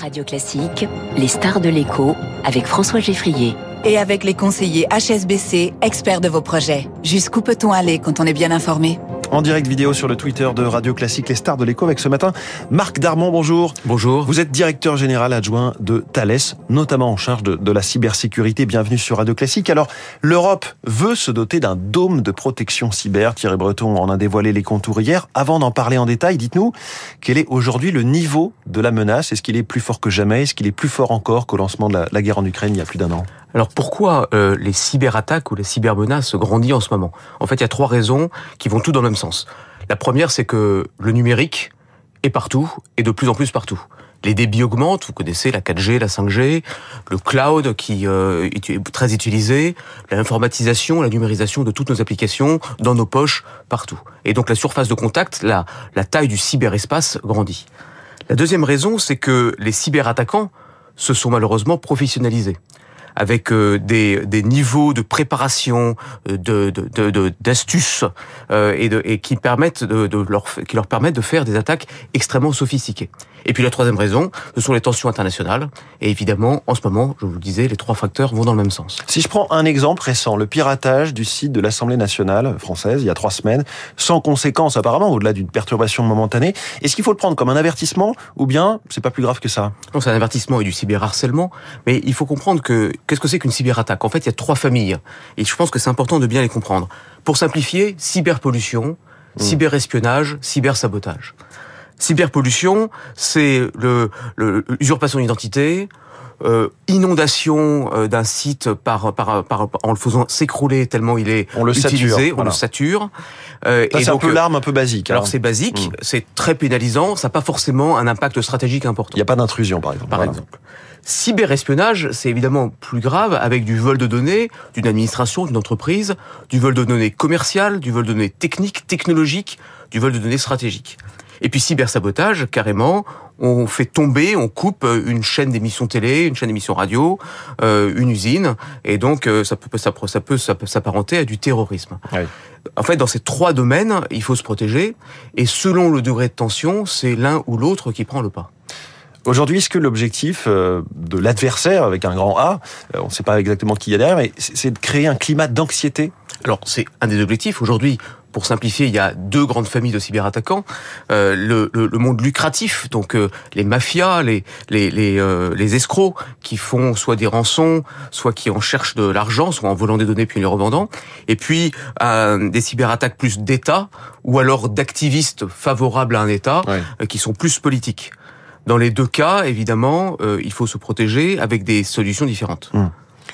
Radio Classique, les stars de l'écho avec François Geffrier. Et avec les conseillers HSBC, experts de vos projets. Jusqu'où peut-on aller quand on est bien informé? En direct vidéo sur le Twitter de Radio Classique Les Stars de l'écho avec ce matin Marc Darmon, bonjour. Bonjour. Vous êtes directeur général adjoint de Thales, notamment en charge de, de la cybersécurité. Bienvenue sur Radio Classique. Alors, l'Europe veut se doter d'un dôme de protection cyber. Thierry Breton en a dévoilé les contours hier. Avant d'en parler en détail, dites-nous quel est aujourd'hui le niveau de la menace? Est-ce qu'il est plus fort que jamais? Est-ce qu'il est plus fort encore qu'au lancement de la, la guerre en Ukraine il y a plus d'un an? Alors pourquoi euh, les cyberattaques ou les cybermenaces grandissent en ce moment? En fait, il y a trois raisons qui vont tout dans le même sens. La première, c'est que le numérique est partout et de plus en plus partout. Les débits augmentent, vous connaissez la 4G, la 5G, le cloud qui euh, est très utilisé, l'informatisation, la numérisation de toutes nos applications dans nos poches partout. Et donc la surface de contact, la, la taille du cyberespace grandit. La deuxième raison, c'est que les cyberattaquants se sont malheureusement professionnalisés avec euh, des, des niveaux de préparation, euh, de d'astuces de, euh, et, de, et qui permettent de, de, leur qui leur permettent de faire des attaques extrêmement sophistiquées. Et puis la troisième raison, ce sont les tensions internationales. Et évidemment, en ce moment, je vous le disais, les trois facteurs vont dans le même sens. Si je prends un exemple récent, le piratage du site de l'Assemblée nationale française il y a trois semaines, sans conséquence apparemment, au-delà d'une perturbation momentanée, est-ce qu'il faut le prendre comme un avertissement ou bien c'est pas plus grave que ça? Non, c'est un avertissement et du cyberharcèlement, mais il faut comprendre que qu'est-ce que c'est qu'une cyberattaque? En fait, il y a trois familles et je pense que c'est important de bien les comprendre. Pour simplifier, cyberpollution, mmh. cyberespionnage, cybersabotage. Cyberpollution, c'est le l'usurpation d'identité, euh, inondation euh, d'un site par, par, par, en le faisant s'écrouler tellement il est on le utilisé, sature, on voilà. le sature. Euh, c'est un peu l'arme un peu basique. Alors hein. c'est basique, mmh. c'est très pénalisant, ça n'a pas forcément un impact stratégique important. Il n'y a pas d'intrusion par exemple. Par voilà. exemple. Cyberespionnage, c'est évidemment plus grave avec du vol de données d'une administration, d'une entreprise, du vol de données commerciales, du vol de données techniques, technologiques, du vol de données stratégiques. Et puis cybersabotage, carrément, on fait tomber, on coupe une chaîne d'émissions télé, une chaîne d'émissions radio, euh, une usine, et donc ça peut ça, ça peut ça peut s'apparenter à du terrorisme. Oui. En fait, dans ces trois domaines, il faut se protéger, et selon le degré de tension, c'est l'un ou l'autre qui prend le pas. Aujourd'hui, est-ce que l'objectif euh, de l'adversaire, avec un grand A, on ne sait pas exactement qui il y a derrière, mais c'est de créer un climat d'anxiété? Alors, c'est un des objectifs. Aujourd'hui, pour simplifier, il y a deux grandes familles de cyberattaquants. Euh, le, le, le, monde lucratif, donc euh, les mafias, les, les, les, euh, les, escrocs qui font soit des rançons, soit qui en cherchent de l'argent, soit en volant des données puis les revendant. Et puis euh, des cyberattaques plus d'État ou alors d'activistes favorables à un État qui sont plus politiques. Dans les deux cas, évidemment, euh, il faut se protéger avec des solutions différentes. Mmh.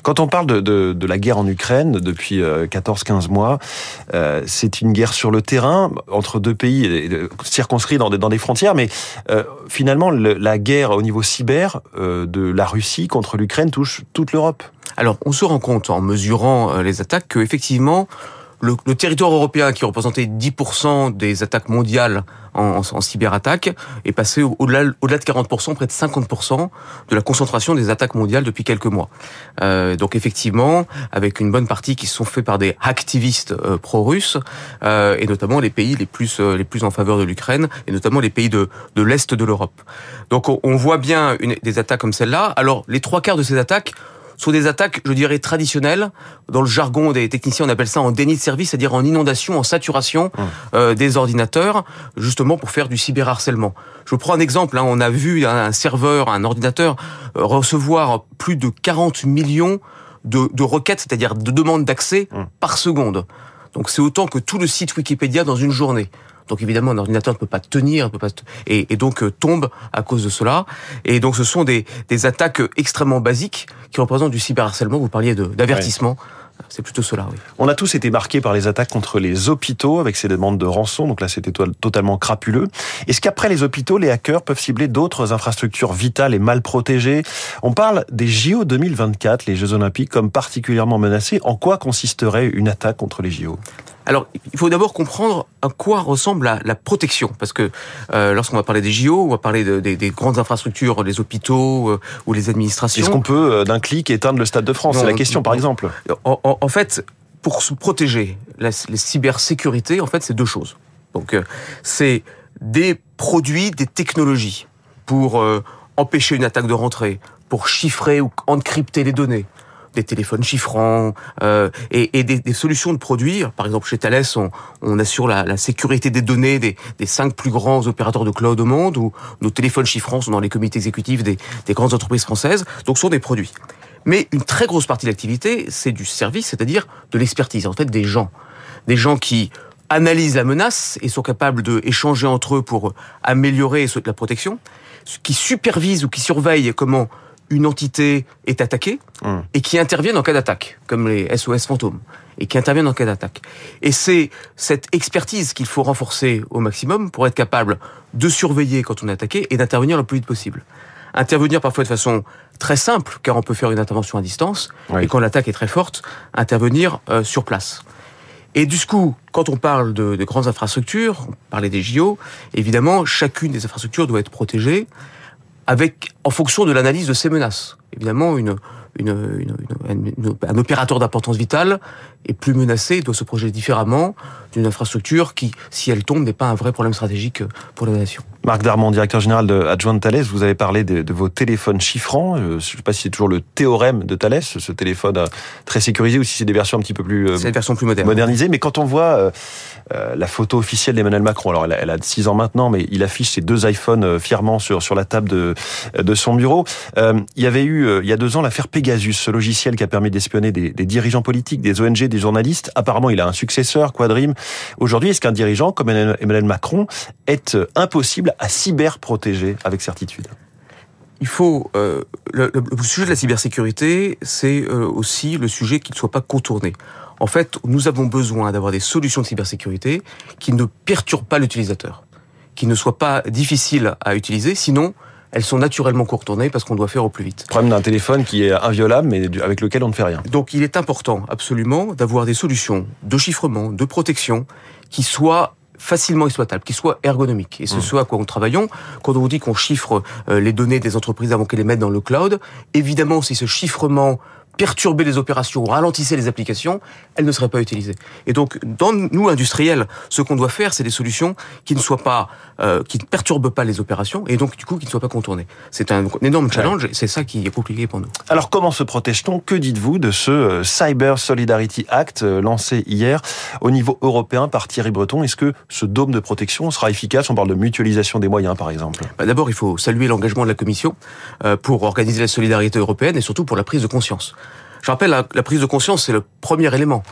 Quand on parle de, de, de, la guerre en Ukraine depuis 14-15 mois, euh, c'est une guerre sur le terrain entre deux pays circonscrits dans des, dans des frontières, mais euh, finalement le, la guerre au niveau cyber euh, de la Russie contre l'Ukraine touche toute l'Europe. Alors on se rend compte en mesurant les attaques que effectivement le, territoire européen qui représentait 10% des attaques mondiales en, cyberattaque est passé au-delà au de 40%, près de 50% de la concentration des attaques mondiales depuis quelques mois. Euh, donc effectivement, avec une bonne partie qui sont faits par des activistes euh, pro-russes, euh, et notamment les pays les plus euh, les plus en faveur de l'Ukraine, et notamment les pays de, de l'est de l'Europe. Donc on, voit bien des attaques comme celle-là. Alors les trois quarts de ces attaques sont des attaques, je dirais, traditionnelles. Dans le jargon des techniciens, on appelle ça en déni de service, c'est-à-dire en inondation, en saturation mmh. euh, des ordinateurs, justement pour faire du cyberharcèlement. Je prends un exemple. Hein, on a vu un serveur, un ordinateur euh, recevoir plus de 40 millions de, de requêtes, c'est-à-dire de demandes d'accès mmh. par seconde. Donc c'est autant que tout le site Wikipédia dans une journée. Donc évidemment, un ordinateur ne peut pas tenir, ne peut pas et, et, donc euh, tombe à cause de cela. Et donc ce sont des, des attaques extrêmement basiques qui représentent du cyberharcèlement. Vous parliez d'avertissement. Ouais. C'est plutôt cela, oui. On a tous été marqués par les attaques contre les hôpitaux avec ces demandes de rançon. Donc là, c'était totalement crapuleux. Est-ce qu'après les hôpitaux, les hackers peuvent cibler d'autres infrastructures vitales et mal protégées? On parle des JO 2024, les Jeux Olympiques, comme particulièrement menacés. En quoi consisterait une attaque contre les JO alors, il faut d'abord comprendre à quoi ressemble la, la protection, parce que euh, lorsqu'on va parler des JO, on va parler de, de, des grandes infrastructures, les hôpitaux euh, ou les administrations. Est-ce qu'on peut euh, d'un clic éteindre le Stade de France? C'est la question, par exemple. En, en, en, fait, pour se protéger, la, la cybersécurité, en fait, c'est deux choses. Donc, euh, c'est des produits, des technologies pour empêcher une attaque de rentrée, pour chiffrer ou encrypter les données, des téléphones chiffrants euh, et, et des, des, solutions de produits. Par exemple, chez Thales, on, on assure la, la, sécurité des données des, des, cinq plus grands opérateurs de cloud au monde, où nos téléphones chiffrants sont dans les comités exécutifs des, des grandes entreprises françaises. Donc, ce sont des produits. Mais une très grosse partie de l'activité, c'est du service, c'est-à-dire de l'expertise, en fait, des gens. Des gens qui analysent la menace et sont capables d'échanger entre eux pour améliorer la protection, qui supervisent ou qui surveillent comment une entité est attaquée mmh. et qui interviennent en cas d'attaque, comme les SOS fantômes, et qui interviennent en cas d'attaque. Et c'est cette expertise qu'il faut renforcer au maximum pour être capable de surveiller quand on est attaqué et d'intervenir le plus vite possible. Intervenir parfois de façon très simple, car on peut faire une intervention à distance, oui. et quand l'attaque est très forte, intervenir euh, sur place. Et du coup, quand on parle de, de grandes infrastructures, on parlait des JO, évidemment, chacune des infrastructures doit être protégée avec, en fonction de l'analyse de ces menaces. Évidemment, une, une, une, un opérateur d'importance vitale est plus menacé, doit se projeter différemment d'une infrastructure qui, si elle tombe, n'est pas un vrai problème stratégique pour la nation. Marc Darmon, directeur général de Adjoint Thales, vous avez parlé de, de vos téléphones chiffrants. Je ne sais pas si c'est toujours le théorème de Thales, ce téléphone très sécurisé, ou si c'est des versions un petit peu plus, c'est une version plus moderne. modernisées. Mais quand on voit euh, la photo officielle d'Emmanuel Macron, alors elle a, elle a 6 ans maintenant, mais il affiche ses deux iPhones fièrement sur, sur la table de, de son bureau. Euh, il y avait eu, il y a deux ans, l'affaire Pegasus, ce logiciel qui a permis d'espionner des, dirigeants politiques, des ONG, des journalistes. Apparemment, il a un successeur, Quadrim. Aujourd'hui, est-ce qu'un dirigeant comme Emmanuel Macron est impossible à cyberprotéger avec certitude? Il faut euh, le, sujet de la cybersécurité, c'est euh, aussi le sujet qu'il ne soit pas contourné. En fait, nous avons besoin d'avoir des solutions de cybersécurité qui ne perturbent pas l'utilisateur, qui ne soient pas difficiles à utiliser, sinon elles sont naturellement contournées parce qu'on doit faire au plus vite. Problème d'un téléphone qui est inviolable mais avec lequel on ne fait rien. Donc il est important absolument d'avoir des solutions de chiffrement, de protection qui soient facilement exploitable, qui soit ergonomique. Et mmh. ce à quoi nous travaillons. Quand on vous dit qu'on chiffre euh, les données des entreprises avant qu'elles les mettent dans le cloud, évidemment, si ce chiffrement perturber les opérations ou ralentissait les applications, elles ne seraient pas utilisées. Et donc, dans nous industriels, ce qu'on doit faire, c'est des solutions qui ne soient pas, euh, qui ne perturbent pas les opérations et donc du coup qui ne soient pas contournées. C'est un, énorme challenge. Ouais. et C'est ça qui est compliqué pour nous. Alors, comment se protège-t-on? Que dites-vous de ce euh, Cyber Solidarity Act lancé hier? Au niveau européen par Thierry Breton Est-ce que ce dôme de protection sera efficace? On parle de mutualisation des moyens, par exemple. Bah D'abord, il faut saluer l'engagement de la Commission euh, pour organiser la solidarité européenne et surtout pour la prise de conscience. Je rappelle, la, la prise de conscience, c'est le premier élément.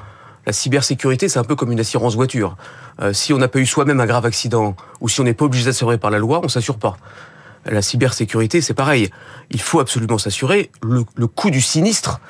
La cybersécurité, c'est un peu comme une assurance voiture. Euh, si on n'a pas eu soi-même un grave accident, ou si on n'est pas obligé d'assurer par la loi, on s'assure pas. La cybersécurité, c'est pareil. Il faut absolument s'assurer. Le, coût du sinistre,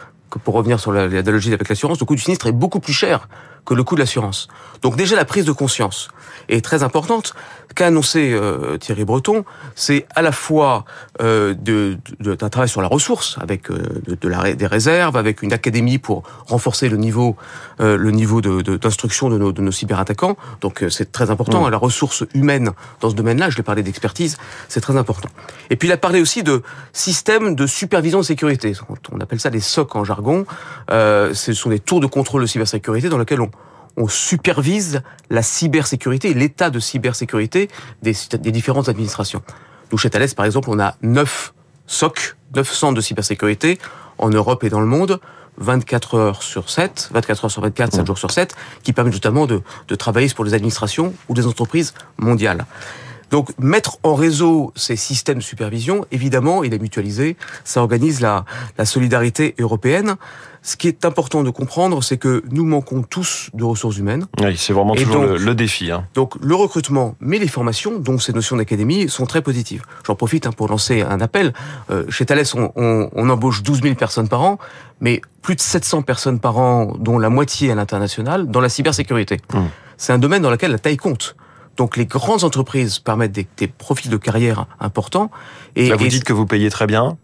pour revenir sur l'analogie avec l'assurance, le coût du sinistre est beaucoup plus cher que le coût de l'assurance. Donc déjà, la prise de conscience est très importante. Qu'a annoncé euh, Thierry Breton, c'est à la fois euh, de, de, d'un travail sur la ressource, avec euh, de, de la, des réserves, avec une académie pour renforcer le niveau, euh, le niveau de, d'instruction de, nos, de nos cyberattaquants. Donc euh, c'est très important. Mmh. La ressource humaine dans ce domaine-là, je l'ai parlé d'expertise, c'est très important. Et puis il a parlé aussi de système de supervision de sécurité. On appelle ça des SOC en jargon. Euh, ce sont des tours de contrôle de cybersécurité dans lesquels on on supervise la cybersécurité l'état de cybersécurité des, des, différentes administrations. Nous, chez Thales, par exemple, on a 9 SOC, 9 centres de cybersécurité en Europe et dans le monde, 24 heures sur 7, 24 heures sur 24, 7 jours sur 7, qui permettent justement de, de travailler pour les administrations ou des entreprises mondiales. Donc mettre en réseau ces systèmes de supervision, évidemment, il est mutualisé, ça organise la, la solidarité européenne. Ce qui est important de comprendre, c'est que nous manquons tous de ressources humaines. Oui, c'est vraiment Et toujours donc, le, le, défi. Hein. Donc le recrutement, mais les formations, dont ces notions d'académie, sont très positives. J'en profite hein, pour lancer un appel. Euh, chez Thales, on, on, on, embauche 12 000 personnes par an, mais plus de 700 personnes par an, dont la moitié à l'international, dans la cybersécurité. Hum. C'est un domaine dans lequel la taille compte. Donc les grandes entreprises permettent des, des profils de carrière importants. Et, Là, vous et dites que vous payez très bien.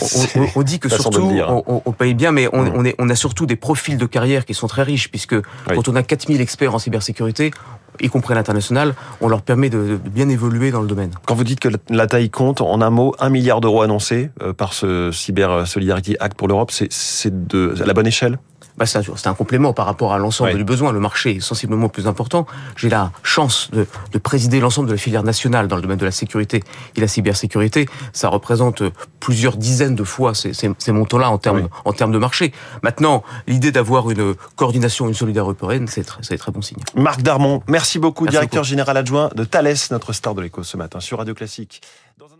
On, on, on, dit que surtout on, on, paye bien, mais on, mmh. est, on, a surtout des profils de carrière qui sont très riches, puisque oui. quand on a 4000 experts en cybersécurité, y compris à l'international, on leur permet de, de, bien évoluer dans le domaine. Quand vous dites que la taille compte, en un mot, un milliard d'euros annoncés euh, par ce Cyber Solidarity Act pour l'Europe, c'est de la bonne échelle? Bah c'est un, un, complément par rapport à l'ensemble du besoin. Le marché est sensiblement plus important. J'ai la chance de, de présider l'ensemble de la filière nationale dans le domaine de la sécurité et la cybersécurité. Ça représente plusieurs dizaines de fois ces, ces, ces montants-là en termes en termes de marché. Maintenant, l'idée d'avoir une coordination, une solidarité européenne, c'est très, très bon signe. Marc Darmon, merci beaucoup, merci directeur beaucoup. général adjoint de Thales, notre star de l'écho ce matin sur Radio Classique. Dans